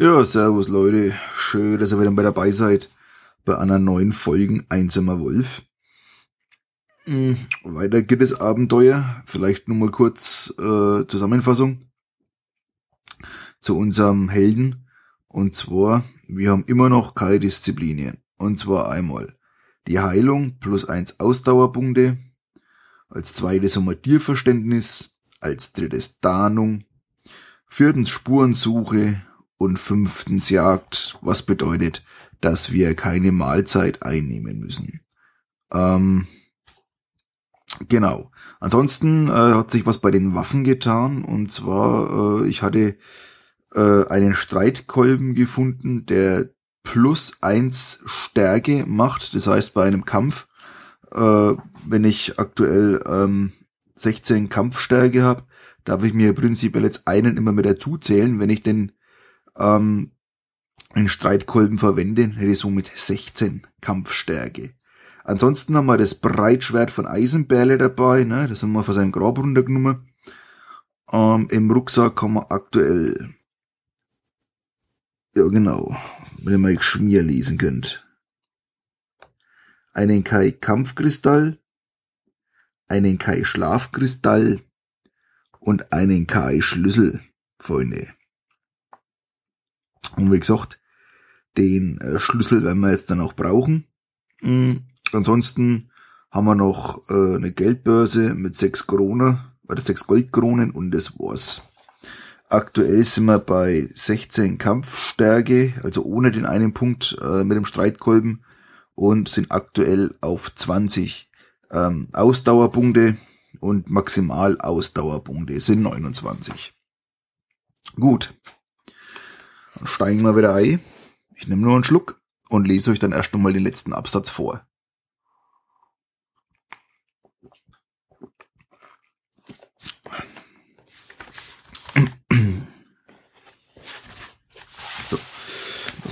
Ja, servus Leute. Schön, dass ihr wieder bei dabei seid. Bei einer neuen Folge Einsamer Wolf. Hm, weiter geht es Abenteuer. Vielleicht nur mal kurz äh, Zusammenfassung zu unserem Helden. Und zwar, wir haben immer noch keine Disziplinien. Und zwar einmal die Heilung plus eins Ausdauerpunkte. Als zweites Sommatierverständnis. Als drittes Tarnung. Viertens Spurensuche und fünftens Jagd, was bedeutet, dass wir keine Mahlzeit einnehmen müssen. Ähm, genau. Ansonsten äh, hat sich was bei den Waffen getan und zwar äh, ich hatte äh, einen Streitkolben gefunden, der plus eins Stärke macht. Das heißt bei einem Kampf, äh, wenn ich aktuell ähm, 16 Kampfstärke habe, darf ich mir prinzipiell jetzt einen immer mit dazu zählen, wenn ich den ähm, einen Streitkolben verwende, hätte somit 16 Kampfstärke. Ansonsten haben wir das Breitschwert von Eisenbärle dabei, ne? das haben wir von seinem Grab runtergenommen. Ähm, Im Rucksack haben wir aktuell, ja genau, wenn ihr mal Schmier lesen könnt. Einen Kai Kampfkristall, einen Kai Schlafkristall und einen Kai Schlüssel, Freunde. Und wie gesagt, den äh, Schlüssel werden wir jetzt dann auch brauchen. Mhm. Ansonsten haben wir noch äh, eine Geldbörse mit sechs Kronen, oder sechs Goldkronen und das war's. Aktuell sind wir bei 16 Kampfstärke, also ohne den einen Punkt äh, mit dem Streitkolben und sind aktuell auf 20 ähm, Ausdauerpunkte und maximal Ausdauerpunkte sind 29. Gut. Steigen wir wieder ein. Ich nehme nur einen Schluck und lese euch dann erst einmal den letzten Absatz vor. So,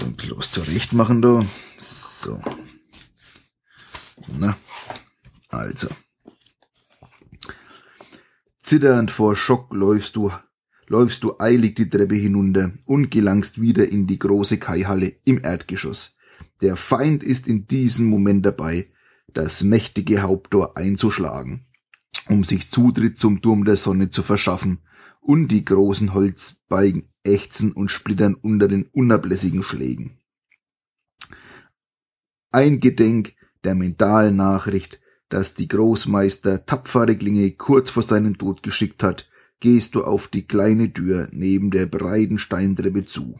ein bisschen was zurecht machen da. So. Na, also. Zitternd vor Schock läufst du läufst du eilig die Treppe hinunter und gelangst wieder in die große Kaihalle im Erdgeschoss. Der Feind ist in diesem Moment dabei, das mächtige Haupttor einzuschlagen, um sich Zutritt zum Turm der Sonne zu verschaffen, und die großen Holzbeigen ächzen und splittern unter den unablässigen Schlägen. Ein Gedenk der mentalen Nachricht, dass die Großmeister tapfere Klinge kurz vor seinem Tod geschickt hat, gehst du auf die kleine Tür neben der breiten Steintreppe zu.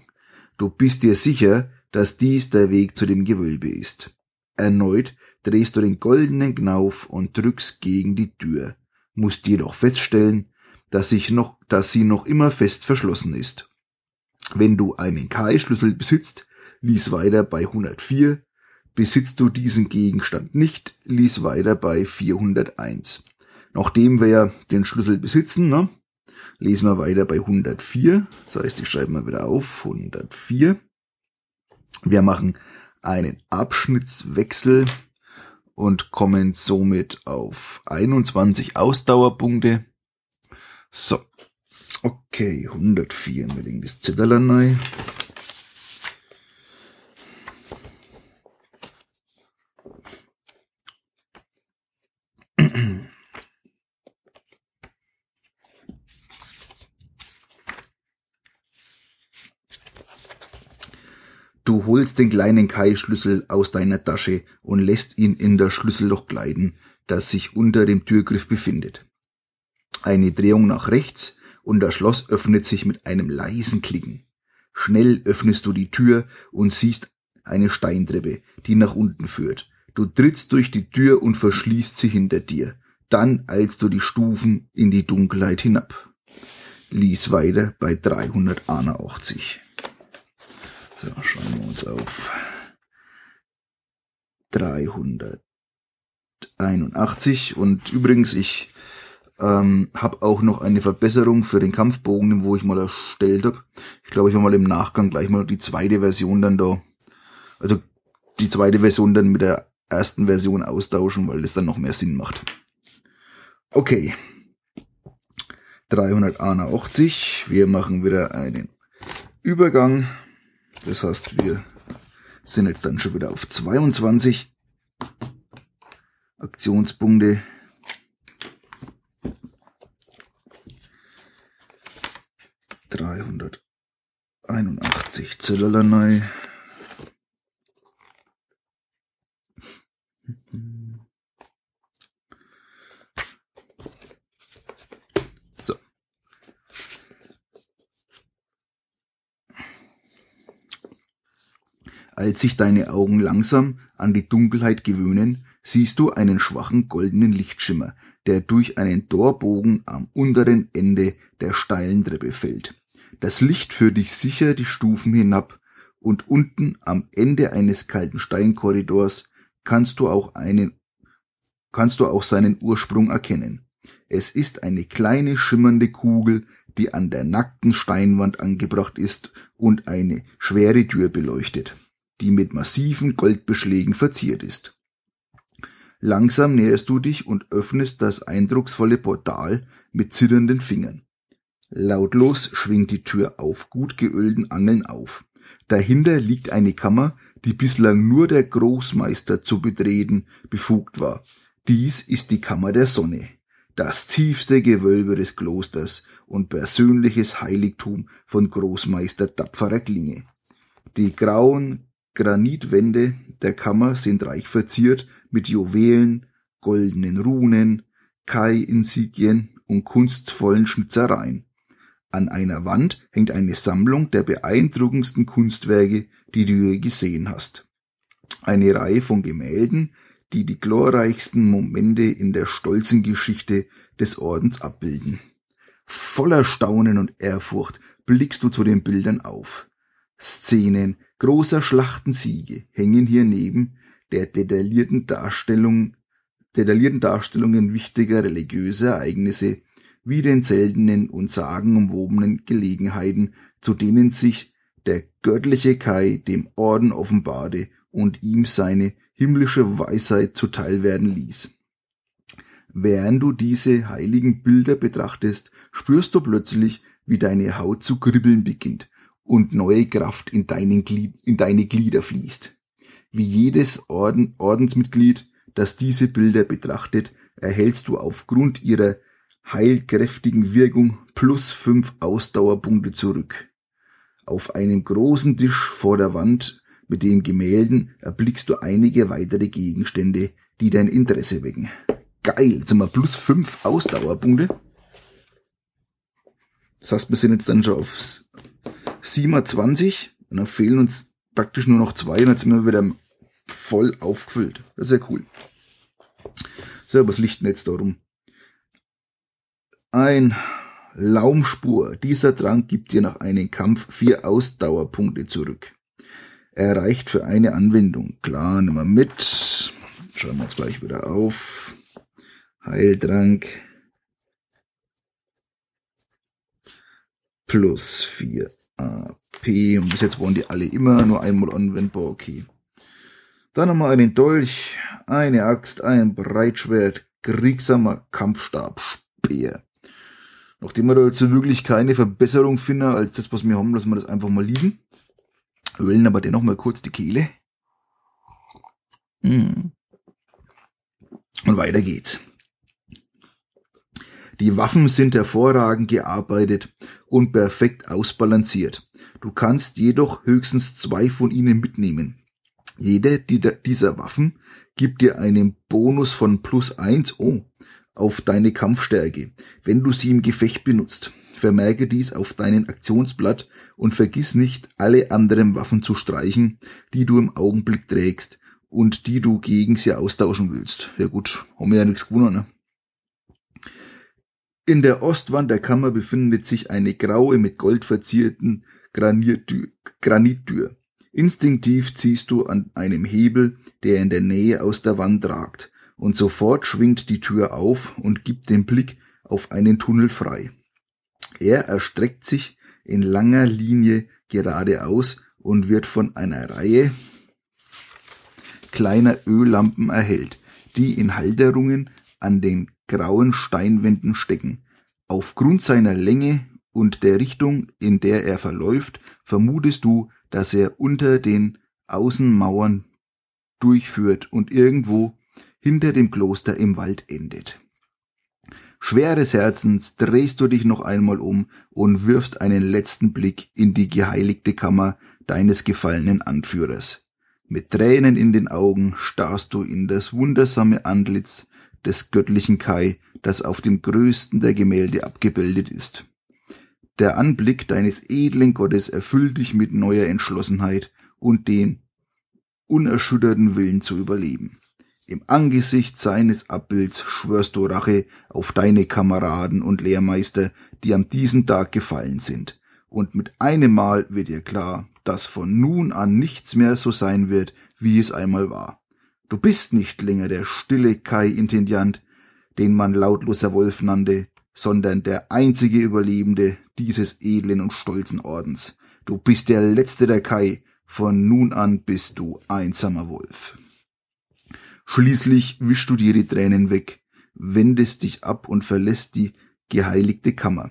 Du bist dir sicher, dass dies der Weg zu dem Gewölbe ist. Erneut drehst du den goldenen Knauf und drückst gegen die Tür, musst jedoch feststellen, dass, sich noch, dass sie noch immer fest verschlossen ist. Wenn du einen Kai-Schlüssel besitzt, lies weiter bei 104, besitzt du diesen Gegenstand nicht, lies weiter bei 401. Nachdem wir ja den Schlüssel besitzen, ne, Lesen wir weiter bei 104. Das heißt, ich schreibe mal wieder auf 104. Wir machen einen Abschnittswechsel und kommen somit auf 21 Ausdauerpunkte. So. Okay, 104. Wir legen das Zitterlein rein. Du holst den kleinen Kai-Schlüssel aus deiner Tasche und lässt ihn in das Schlüsselloch gleiten, das sich unter dem Türgriff befindet. Eine Drehung nach rechts und das Schloss öffnet sich mit einem leisen Klicken. Schnell öffnest du die Tür und siehst eine Steintreppe, die nach unten führt. Du trittst durch die Tür und verschließt sie hinter dir. Dann eilst du die Stufen in die Dunkelheit hinab. Lies weiter bei 381. So, schauen wir uns auf 381. Und übrigens, ich ähm, habe auch noch eine Verbesserung für den Kampfbogen, wo ich mal erstellt habe. Ich glaube, ich werde mal im Nachgang gleich mal die zweite Version dann da, also die zweite Version dann mit der ersten Version austauschen, weil das dann noch mehr Sinn macht. Okay. 381. Wir machen wieder einen Übergang Das heißt, wir sind jetzt dann schon wieder auf 22 Aktionspunkte. Dreihunderteinundachtzig Zöllerlei. Als sich deine Augen langsam an die Dunkelheit gewöhnen, siehst du einen schwachen goldenen Lichtschimmer, der durch einen Torbogen am unteren Ende der steilen Treppe fällt. Das Licht führt dich sicher die Stufen hinab und unten am Ende eines kalten Steinkorridors kannst du auch einen, kannst du auch seinen Ursprung erkennen. Es ist eine kleine schimmernde Kugel, die an der nackten Steinwand angebracht ist und eine schwere Tür beleuchtet die mit massiven Goldbeschlägen verziert ist. Langsam näherst du dich und öffnest das eindrucksvolle Portal mit zitternden Fingern. Lautlos schwingt die Tür auf gut geölten Angeln auf. Dahinter liegt eine Kammer, die bislang nur der Großmeister zu betreten befugt war. Dies ist die Kammer der Sonne, das tiefste Gewölbe des Klosters und persönliches Heiligtum von Großmeister tapferer Klinge. Die grauen, Granitwände der Kammer sind reich verziert mit Juwelen, goldenen Runen, Kai-Insigien und kunstvollen Schnitzereien. An einer Wand hängt eine Sammlung der beeindruckendsten Kunstwerke, die du je gesehen hast. Eine Reihe von Gemälden, die die glorreichsten Momente in der stolzen Geschichte des Ordens abbilden. Voller Staunen und Ehrfurcht blickst du zu den Bildern auf. Szenen großer Schlachtensiege hängen hier neben der detaillierten Darstellung, detaillierten Darstellungen wichtiger religiöser Ereignisse wie den seltenen und sagenumwobenen Gelegenheiten, zu denen sich der göttliche Kai dem Orden offenbarte und ihm seine himmlische Weisheit zuteil werden ließ. Während du diese heiligen Bilder betrachtest, spürst du plötzlich, wie deine Haut zu kribbeln beginnt und neue Kraft in, Glied, in deine Glieder fließt. Wie jedes Orden, Ordensmitglied, das diese Bilder betrachtet, erhältst du aufgrund ihrer heilkräftigen Wirkung plus fünf Ausdauerpunkte zurück. Auf einem großen Tisch vor der Wand mit den Gemälden erblickst du einige weitere Gegenstände, die dein Interesse wecken. Geil, jetzt haben wir plus fünf Ausdauerpunkte. Das heißt, wir sind jetzt dann schon aufs 27 und dann fehlen uns praktisch nur noch zwei und jetzt sind wir wieder voll aufgefüllt. Das ist ja cool. So, was liegt denn jetzt da rum? Ein Laumspur. Dieser Trank gibt dir nach einem Kampf vier Ausdauerpunkte zurück. Er reicht für eine Anwendung. Klar, nehmen wir mit. Schauen wir jetzt gleich wieder auf. Heiltrank. Plus vier AP. Und bis jetzt waren die alle immer nur einmal anwendbar. Okay. Dann nochmal einen Dolch, eine Axt, ein Breitschwert, kriegsamer Kampfstab, Speer. Nachdem wir da jetzt wirklich keine Verbesserung finden als das, was wir haben, lassen wir das einfach mal liegen. Ölen aber dennoch mal kurz die Kehle. Hm. Und weiter geht's. Die Waffen sind hervorragend gearbeitet und perfekt ausbalanciert. Du kannst jedoch höchstens zwei von ihnen mitnehmen. Jede dieser Waffen gibt dir einen Bonus von plus eins oh, auf deine Kampfstärke, wenn du sie im Gefecht benutzt. Vermerke dies auf deinen Aktionsblatt und vergiss nicht, alle anderen Waffen zu streichen, die du im Augenblick trägst und die du gegen sie austauschen willst. Ja gut, haben wir ja nichts gewonnen, ne? In der Ostwand der Kammer befindet sich eine graue mit Gold verzierten Granittür. Instinktiv ziehst du an einem Hebel, der in der Nähe aus der Wand ragt, und sofort schwingt die Tür auf und gibt den Blick auf einen Tunnel frei. Er erstreckt sich in langer Linie geradeaus und wird von einer Reihe kleiner Öllampen erhellt, die in Halterungen an den grauen Steinwänden stecken. Aufgrund seiner Länge und der Richtung, in der er verläuft, vermutest du, dass er unter den Außenmauern durchführt und irgendwo hinter dem Kloster im Wald endet. Schweres Herzens drehst du dich noch einmal um und wirfst einen letzten Blick in die geheiligte Kammer deines gefallenen Anführers. Mit Tränen in den Augen starrst du in das wundersame Antlitz des göttlichen Kai, das auf dem größten der Gemälde abgebildet ist. Der Anblick deines edlen Gottes erfüllt dich mit neuer Entschlossenheit und den unerschütterten Willen zu überleben. Im Angesicht seines Abbilds schwörst du Rache auf deine Kameraden und Lehrmeister, die an diesem Tag gefallen sind. Und mit einem Mal wird dir klar, dass von nun an nichts mehr so sein wird, wie es einmal war. Du bist nicht länger der stille Kai-Intendiant, den man lautloser Wolf nannte, sondern der einzige Überlebende dieses edlen und stolzen Ordens. Du bist der letzte der Kai, von nun an bist du einsamer Wolf. Schließlich wischst du dir die Tränen weg, wendest dich ab und verlässt die geheiligte Kammer.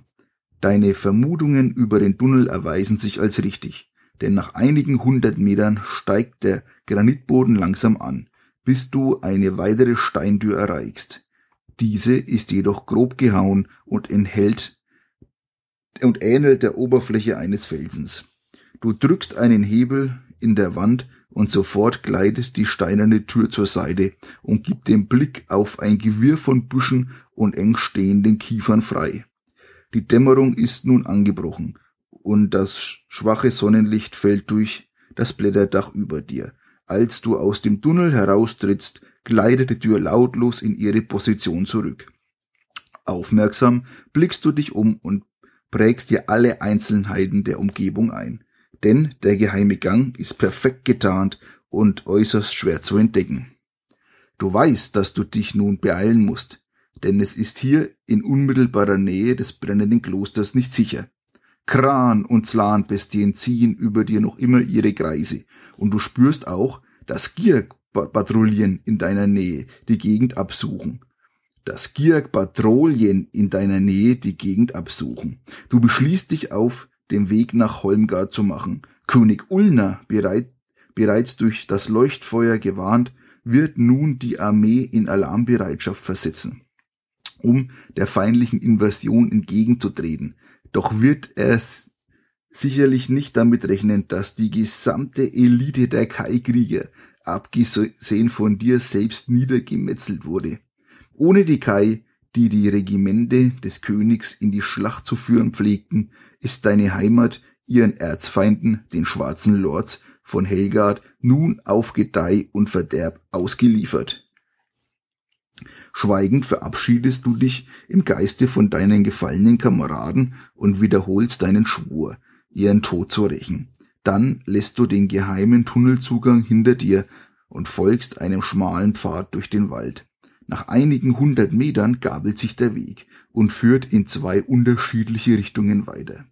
Deine Vermutungen über den Tunnel erweisen sich als richtig, denn nach einigen hundert Metern steigt der Granitboden langsam an, bis du eine weitere Steintür erreichst. Diese ist jedoch grob gehauen und enthält und ähnelt der Oberfläche eines Felsens. Du drückst einen Hebel in der Wand und sofort gleitet die steinerne Tür zur Seite und gibt den Blick auf ein Gewirr von Büschen und eng stehenden Kiefern frei. Die Dämmerung ist nun angebrochen und das schwache Sonnenlicht fällt durch das Blätterdach über dir. Als du aus dem Tunnel heraustrittst, gleitet die Tür lautlos in ihre Position zurück. Aufmerksam blickst du dich um und prägst dir alle Einzelheiten der Umgebung ein denn der geheime Gang ist perfekt getarnt und äußerst schwer zu entdecken. Du weißt, dass du dich nun beeilen musst, denn es ist hier in unmittelbarer Nähe des brennenden Klosters nicht sicher. Kran und Slanbestien ziehen über dir noch immer ihre Kreise, und du spürst auch, dass Gierpatrouillen in deiner Nähe die Gegend absuchen. Dass Gierpatrouillen in deiner Nähe die Gegend absuchen. Du beschließt dich auf den Weg nach Holmgard zu machen. König Ulner, bereit, bereits durch das Leuchtfeuer gewarnt, wird nun die Armee in Alarmbereitschaft versetzen, um der feindlichen Invasion entgegenzutreten. Doch wird er sicherlich nicht damit rechnen, dass die gesamte Elite der Kai-Krieger, abgesehen von dir selbst, niedergemetzelt wurde. Ohne die Kai die die Regimente des Königs in die Schlacht zu führen pflegten, ist deine Heimat ihren Erzfeinden, den schwarzen Lords von Helgard, nun auf Gedeih und Verderb ausgeliefert. Schweigend verabschiedest du dich im Geiste von deinen gefallenen Kameraden und wiederholst deinen Schwur, ihren Tod zu rächen. Dann lässt du den geheimen Tunnelzugang hinter dir und folgst einem schmalen Pfad durch den Wald. Nach einigen hundert Metern gabelt sich der Weg und führt in zwei unterschiedliche Richtungen weiter.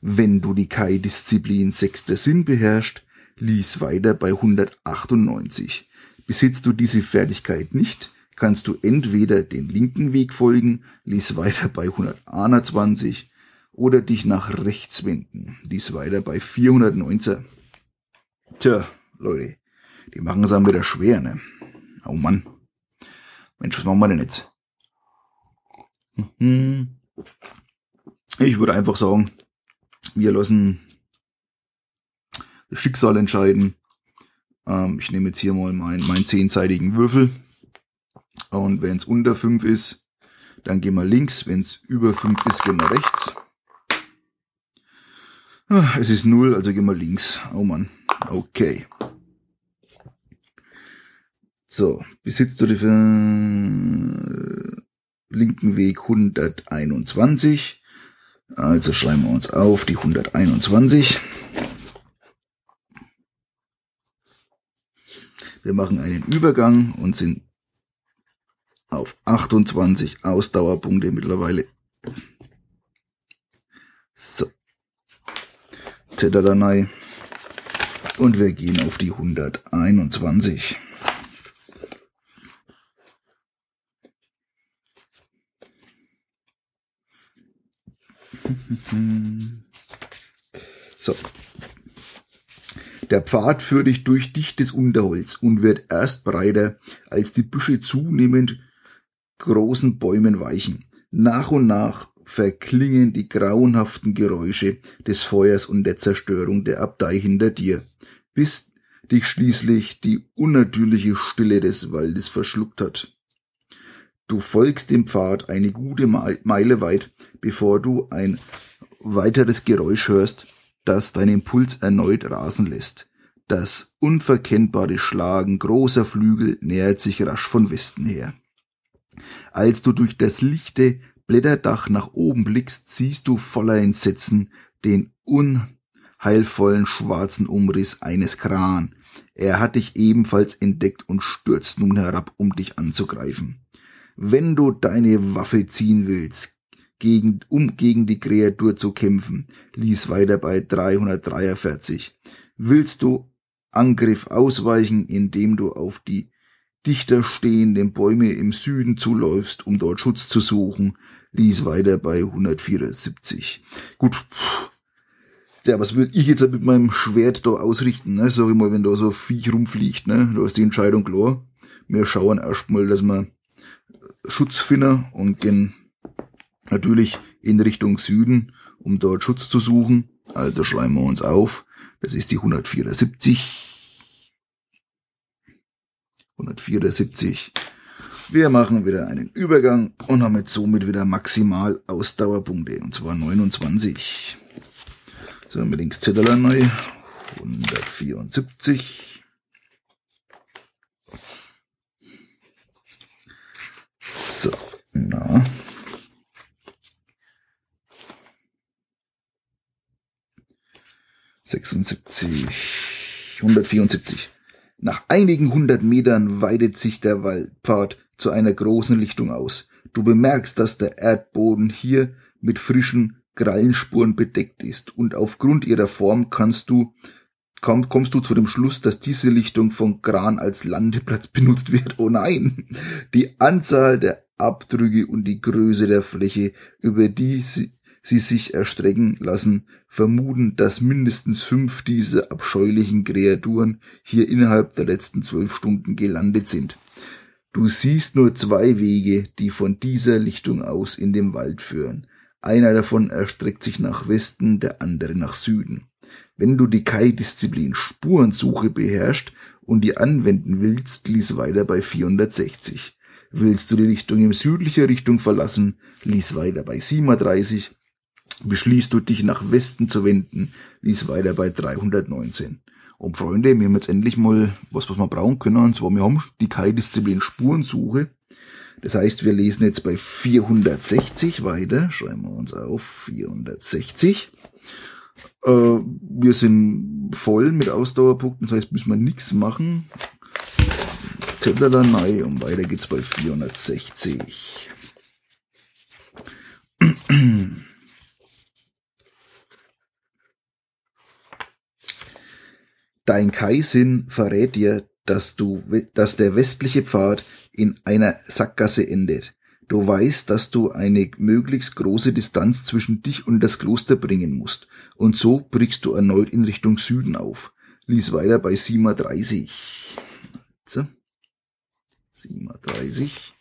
Wenn du die Kai-Disziplin sechster Sinn beherrscht, lies weiter bei 198. Besitzt du diese Fertigkeit nicht, kannst du entweder den linken Weg folgen, lies weiter bei 121 oder dich nach rechts wenden, lies weiter bei 419. Tja, Leute, die machen es einem wieder schwer, ne? Oh Mann. Mensch, was machen wir denn jetzt? Mhm. Ich würde einfach sagen, wir lassen das Schicksal entscheiden. Ähm, ich nehme jetzt hier mal meinen, meinen zehnseitigen Würfel. Und wenn es unter fünf ist, dann gehen wir links. Wenn es über fünf ist, gehen wir rechts. Ah, es ist null, also gehen wir links. Oh Mann. Okay. So, besitzt du den linken Weg 121. Also schreiben wir uns auf die 121. Wir machen einen Übergang und sind auf 28 Ausdauerpunkte mittlerweile. So. Zettadanei. Und wir gehen auf die 121. So. Der Pfad führt dich durch dichtes Unterholz und wird erst breiter, als die Büsche zunehmend großen Bäumen weichen. Nach und nach verklingen die grauenhaften Geräusche des Feuers und der Zerstörung der Abtei hinter dir, bis dich schließlich die unnatürliche Stille des Waldes verschluckt hat. Du folgst dem Pfad eine gute Meile weit, bevor du ein weiteres Geräusch hörst, das deinen Puls erneut rasen lässt. Das unverkennbare Schlagen großer Flügel nähert sich rasch von Westen her. Als du durch das lichte Blätterdach nach oben blickst, siehst du voller Entsetzen den unheilvollen schwarzen Umriss eines Kran. Er hat dich ebenfalls entdeckt und stürzt nun herab, um dich anzugreifen. Wenn du deine Waffe ziehen willst, gegen, um gegen die Kreatur zu kämpfen, ließ weiter bei 343. Willst du Angriff ausweichen, indem du auf die dichter stehenden Bäume im Süden zuläufst, um dort Schutz zu suchen, ließ weiter bei 174. Gut. Ja, was will ich jetzt mit meinem Schwert da ausrichten, ne? Sag ich mal, wenn da so Viech rumfliegt, ne? Da ist die Entscheidung klar. Wir schauen erstmal, dass wir Schutz finden und gehen natürlich in Richtung Süden, um dort Schutz zu suchen. Also schreiben wir uns auf. Das ist die 174. 174. Wir machen wieder einen Übergang und haben jetzt somit wieder maximal Ausdauerpunkte, und zwar 29. So, wir links Zettel neu. 174. So, na. Sechsundsiebzig, 174. Nach einigen hundert Metern weitet sich der Waldpfad zu einer großen Lichtung aus. Du bemerkst, dass der Erdboden hier mit frischen Krallenspuren bedeckt ist und aufgrund ihrer Form kannst du komm, kommst du zu dem Schluss, dass diese Lichtung von Gran als Landeplatz benutzt wird. Oh nein! Die Anzahl der Abdrücke und die Größe der Fläche, über die sie, sie sich erstrecken lassen, vermuten, dass mindestens fünf dieser abscheulichen Kreaturen hier innerhalb der letzten zwölf Stunden gelandet sind. Du siehst nur zwei Wege, die von dieser Lichtung aus in den Wald führen. Einer davon erstreckt sich nach Westen, der andere nach Süden. Wenn du die Kai-Disziplin Spurensuche beherrschst und die anwenden willst, lies weiter bei 460. Willst du die Lichtung in südlicher Richtung verlassen, lies weiter bei 37 beschließt du dich nach Westen zu wenden, lies weiter bei 319. Und Freunde, wir haben jetzt endlich mal was, was wir brauchen können, und zwar wir haben die Kai-Disziplin Spurensuche. Das heißt, wir lesen jetzt bei 460 weiter, schreiben wir uns auf, 460. Äh, wir sind voll mit Ausdauerpunkten, das heißt, müssen wir nichts machen. Zettelanei und weiter geht's bei 460. Dein Kai-Sinn verrät dir, dass du, dass der westliche Pfad in einer Sackgasse endet. Du weißt, dass du eine möglichst große Distanz zwischen dich und das Kloster bringen musst. Und so brichst du erneut in Richtung Süden auf. Lies weiter bei 37. 37.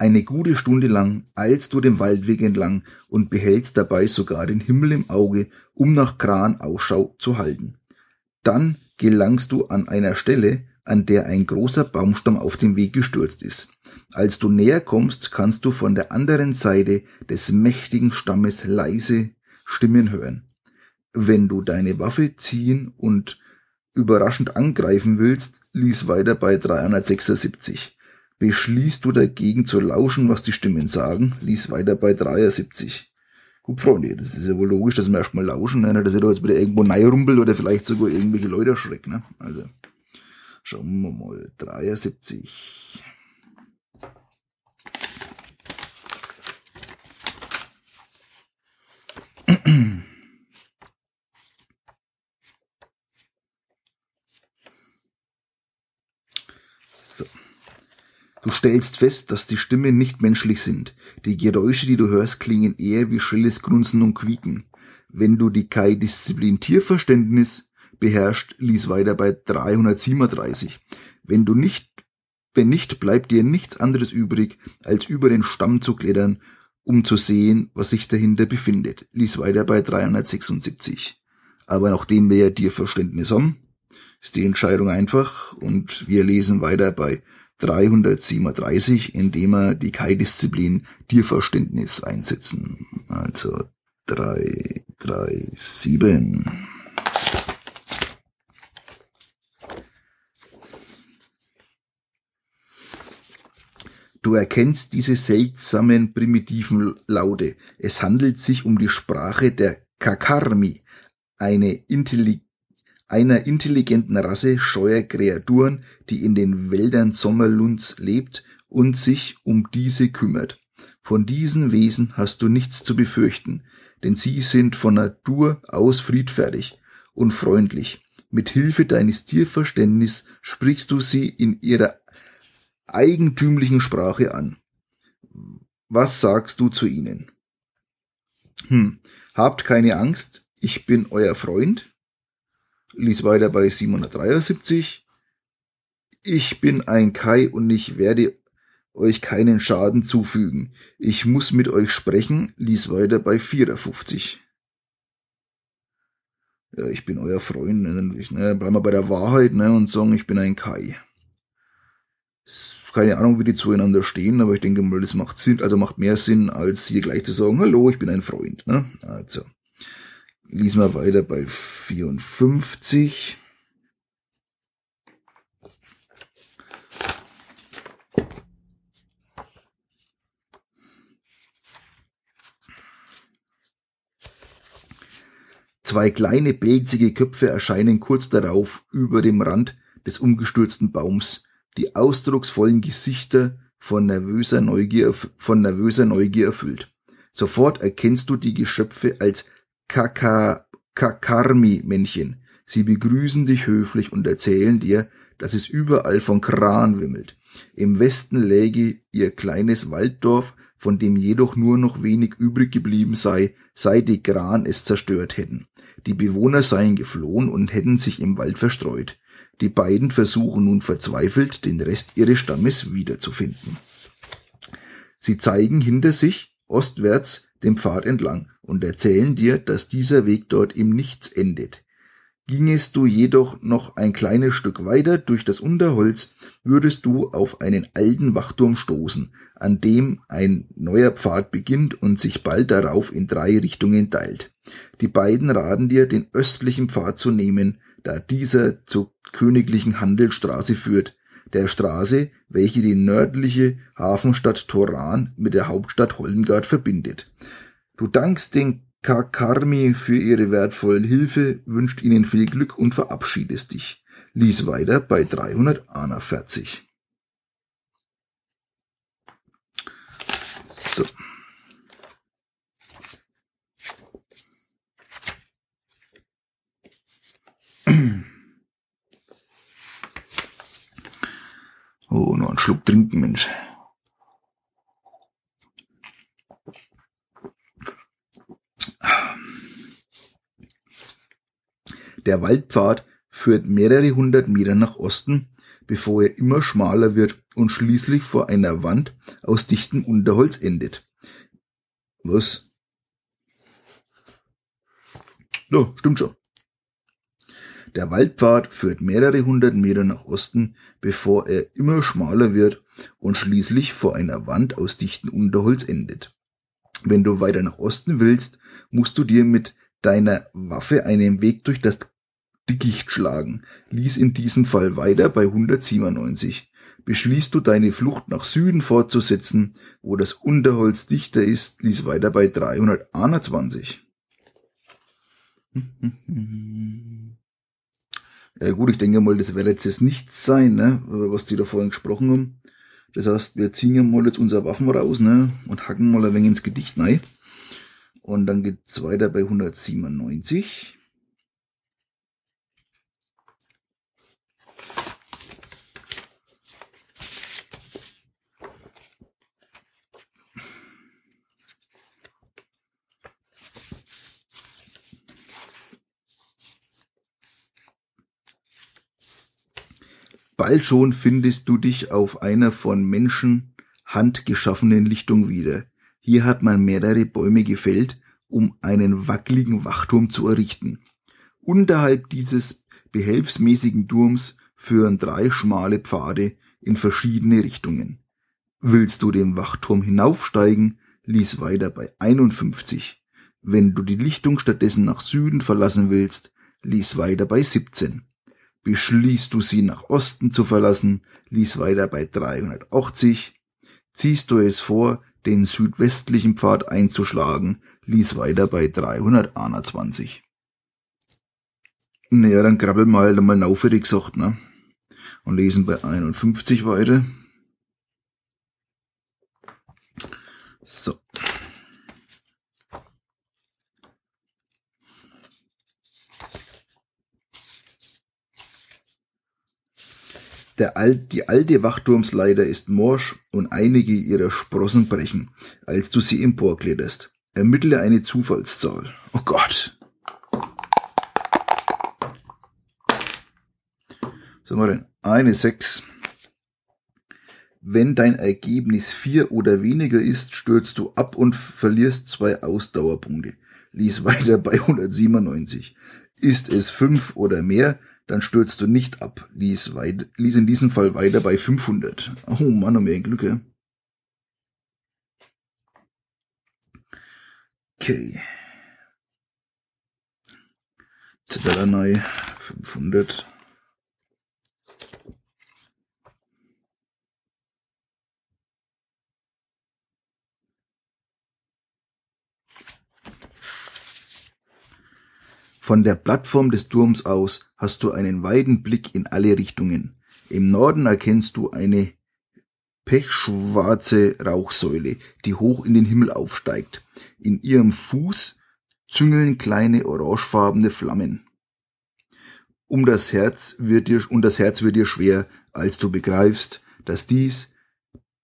Eine gute Stunde lang eilst du den Waldweg entlang und behältst dabei sogar den Himmel im Auge, um nach Kran Ausschau zu halten. Dann gelangst du an einer Stelle, an der ein großer Baumstamm auf dem Weg gestürzt ist. Als du näher kommst, kannst du von der anderen Seite des mächtigen Stammes leise Stimmen hören. Wenn du deine Waffe ziehen und überraschend angreifen willst, lies weiter bei 376. Beschließt du dagegen zu lauschen, was die Stimmen sagen, lies weiter bei 73. Gut, Freunde, das ist ja wohl logisch, dass wir erstmal lauschen, ne? dass ihr da jetzt wieder irgendwo rumpelt oder vielleicht sogar irgendwelche Leute erschreckt, ne? Also, schauen wir mal, 73. stellst fest, dass die Stimmen nicht menschlich sind. Die Geräusche, die du hörst, klingen eher wie schrilles Grunzen und Quieken. Wenn du die Kai-Disziplin Tierverständnis beherrscht, lies weiter bei 337. Wenn du nicht, wenn nicht, bleibt dir nichts anderes übrig, als über den Stamm zu klettern, um zu sehen, was sich dahinter befindet. Lies weiter bei 376. Aber nachdem wir ja Tierverständnis haben, ist die Entscheidung einfach und wir lesen weiter bei 337, indem wir die Kai-Disziplin Tierverständnis einsetzen. Also 337. Du erkennst diese seltsamen primitiven Laute. Es handelt sich um die Sprache der Kakarmi, eine Intelligenz einer intelligenten Rasse scheuer Kreaturen, die in den Wäldern Sommerlunds lebt und sich um diese kümmert. Von diesen Wesen hast du nichts zu befürchten, denn sie sind von Natur aus friedfertig und freundlich. Mit Hilfe deines Tierverständnis sprichst du sie in ihrer eigentümlichen Sprache an. Was sagst du zu ihnen? Hm, habt keine Angst, ich bin euer Freund, lies weiter bei 773. Ich bin ein Kai und ich werde euch keinen Schaden zufügen. Ich muss mit euch sprechen, lies weiter bei 54. Ja, ich bin euer Freund. Ne, ne, bleiben wir bei der Wahrheit ne, und sagen, ich bin ein Kai. Keine Ahnung, wie die zueinander stehen, aber ich denke mal, das macht Sinn, also macht mehr Sinn, als hier gleich zu sagen, hallo, ich bin ein Freund. Ne? Also. Lesen wir weiter bei 54. Zwei kleine pelzige Köpfe erscheinen kurz darauf über dem Rand des umgestürzten Baums, die ausdrucksvollen Gesichter von nervöser Neugier, von nervöser Neugier erfüllt. Sofort erkennst du die Geschöpfe als Kakarmi-Männchen. Sie begrüßen dich höflich und erzählen dir, dass es überall von Kran wimmelt. Im Westen läge ihr kleines Walddorf, von dem jedoch nur noch wenig übrig geblieben sei, seit die Kran es zerstört hätten. Die Bewohner seien geflohen und hätten sich im Wald verstreut. Die beiden versuchen nun verzweifelt, den Rest ihres Stammes wiederzufinden. Sie zeigen hinter sich, ostwärts, dem Pfad entlang und erzählen dir, dass dieser Weg dort im Nichts endet. Gingest du jedoch noch ein kleines Stück weiter durch das Unterholz, würdest du auf einen alten Wachturm stoßen, an dem ein neuer Pfad beginnt und sich bald darauf in drei Richtungen teilt. Die beiden raten dir, den östlichen Pfad zu nehmen, da dieser zur königlichen Handelsstraße führt, der Straße, welche die nördliche Hafenstadt Toran mit der Hauptstadt Hollengard verbindet. Du dankst den Kakarmi für ihre wertvollen Hilfe, wünscht ihnen viel Glück und verabschiedest dich. Lies weiter bei 341. So. Oh, noch einen Schluck trinken, Mensch. Der Waldpfad führt mehrere hundert Meter nach Osten, bevor er immer schmaler wird und schließlich vor einer Wand aus dichtem Unterholz endet. Was? Ja, stimmt schon. Der Waldpfad führt mehrere hundert Meter nach Osten, bevor er immer schmaler wird und schließlich vor einer Wand aus dichtem Unterholz endet. Wenn du weiter nach Osten willst, musst du dir mit deiner Waffe einen Weg durch das Dickicht schlagen. Lies in diesem Fall weiter bei 197. Beschließt du deine Flucht nach Süden fortzusetzen, wo das Unterholz dichter ist, lies weiter bei 321. Ja gut, ich denke mal, das wird jetzt das nichts sein, ne, was die da vorhin gesprochen haben. Das heißt, wir ziehen ja mal jetzt unsere Waffen raus, ne, und hacken mal ein wenig ins Gedicht rein. Und dann geht's weiter bei 197. Bald schon findest du dich auf einer von Menschen handgeschaffenen Lichtung wieder. Hier hat man mehrere Bäume gefällt, um einen wackeligen Wachturm zu errichten. Unterhalb dieses behelfsmäßigen Turms führen drei schmale Pfade in verschiedene Richtungen. Willst du den Wachturm hinaufsteigen, lies weiter bei 51. Wenn du die Lichtung stattdessen nach Süden verlassen willst, lies weiter bei 17. Beschließt du sie nach Osten zu verlassen, lies weiter bei 380. Ziehst du es vor, den südwestlichen Pfad einzuschlagen, lies weiter bei 321. Naja, dann krabbel mal da mal auf, hätte ich gesagt, ne? Und lesen bei 51 weiter. So. Der Alt, die alte Wachturmsleiter ist morsch und einige ihrer Sprossen brechen, als du sie emporkletterst. Ermittle eine Zufallszahl. Oh Gott. Was haben wir denn? Eine Sechs. Wenn dein Ergebnis vier oder weniger ist, stürzt du ab und verlierst zwei Ausdauerpunkte. Lies weiter bei 197. Ist es fünf oder mehr, dann stürzt du nicht ab. Lies, weit, lies in diesem Fall weiter bei 500. Oh Mann, um mehr Glücke. Okay. Tadanei 500. Von der Plattform des Turms aus hast du einen weiten Blick in alle Richtungen. Im Norden erkennst du eine pechschwarze Rauchsäule, die hoch in den Himmel aufsteigt. In ihrem Fuß züngeln kleine orangefarbene Flammen. Um das Herz wird dir, und das Herz wird dir schwer, als du begreifst, dass dies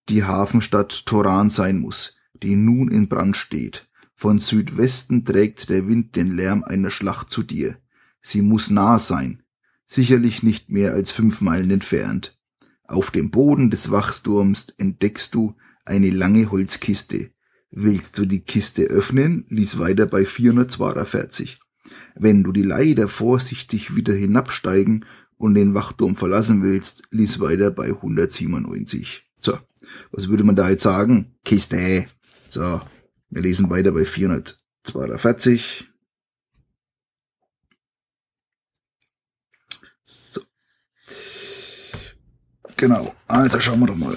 die Hafenstadt Toran sein muss, die nun in Brand steht. Von Südwesten trägt der Wind den Lärm einer Schlacht zu dir. Sie muss nah sein, sicherlich nicht mehr als fünf Meilen entfernt. Auf dem Boden des Wachsturms entdeckst du eine lange Holzkiste. Willst du die Kiste öffnen, lies weiter bei 442. Wenn du die Leiter vorsichtig wieder hinabsteigen und den Wachturm verlassen willst, lies weiter bei 197. So, was würde man da jetzt sagen? Kiste. So, wir lesen weiter bei 442. So. Genau, Alter, schauen wir doch mal.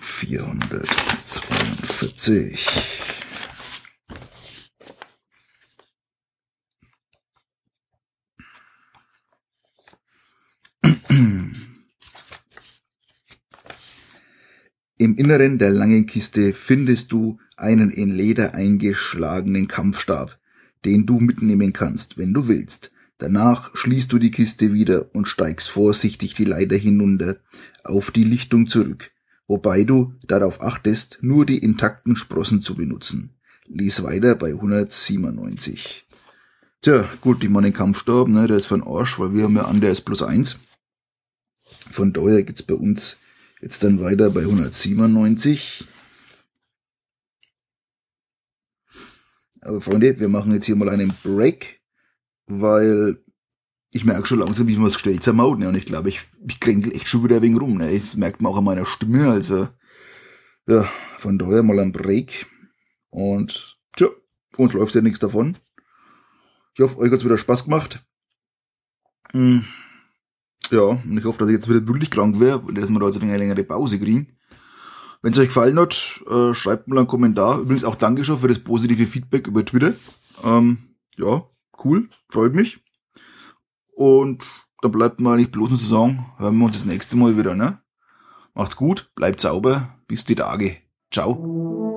442. Im Inneren der langen Kiste findest du einen in Leder eingeschlagenen Kampfstab, den du mitnehmen kannst, wenn du willst. Danach schließt du die Kiste wieder und steigst vorsichtig die Leiter hinunter auf die Lichtung zurück, wobei du darauf achtest, nur die intakten Sprossen zu benutzen. Lies weiter bei 197. Tja, gut, ich meine Kampfstab, ne, der ist von Arsch, weil wir haben ja an, der ist plus eins. Von daher geht's bei uns Jetzt dann weiter bei 197. Aber Freunde, wir machen jetzt hier mal einen Break, weil ich merke schon langsam, wie mir das gestellt zermaut. Ne? Und ich glaube, ich, ich kränkel echt schon wieder wegen rum. Ne? Das merkt man auch an meiner Stimme. Also, ja, von daher mal ein Break. Und, tja, uns läuft ja nichts davon. Ich hoffe, euch hat's wieder Spaß gemacht. Hm. Ja, und ich hoffe, dass ich jetzt wieder wirklich krank wäre, weil dass wir da jetzt eine längere Pause kriegen. Wenn es euch gefallen hat, äh, schreibt mal einen Kommentar. Übrigens auch Dankeschön für das positive Feedback über Twitter. Ähm, ja, cool, freut mich. Und dann bleibt mal nicht bloß nur zu sagen, hören wir uns das nächste Mal wieder, ne? Macht's gut, bleibt sauber, bis die Tage. Ciao.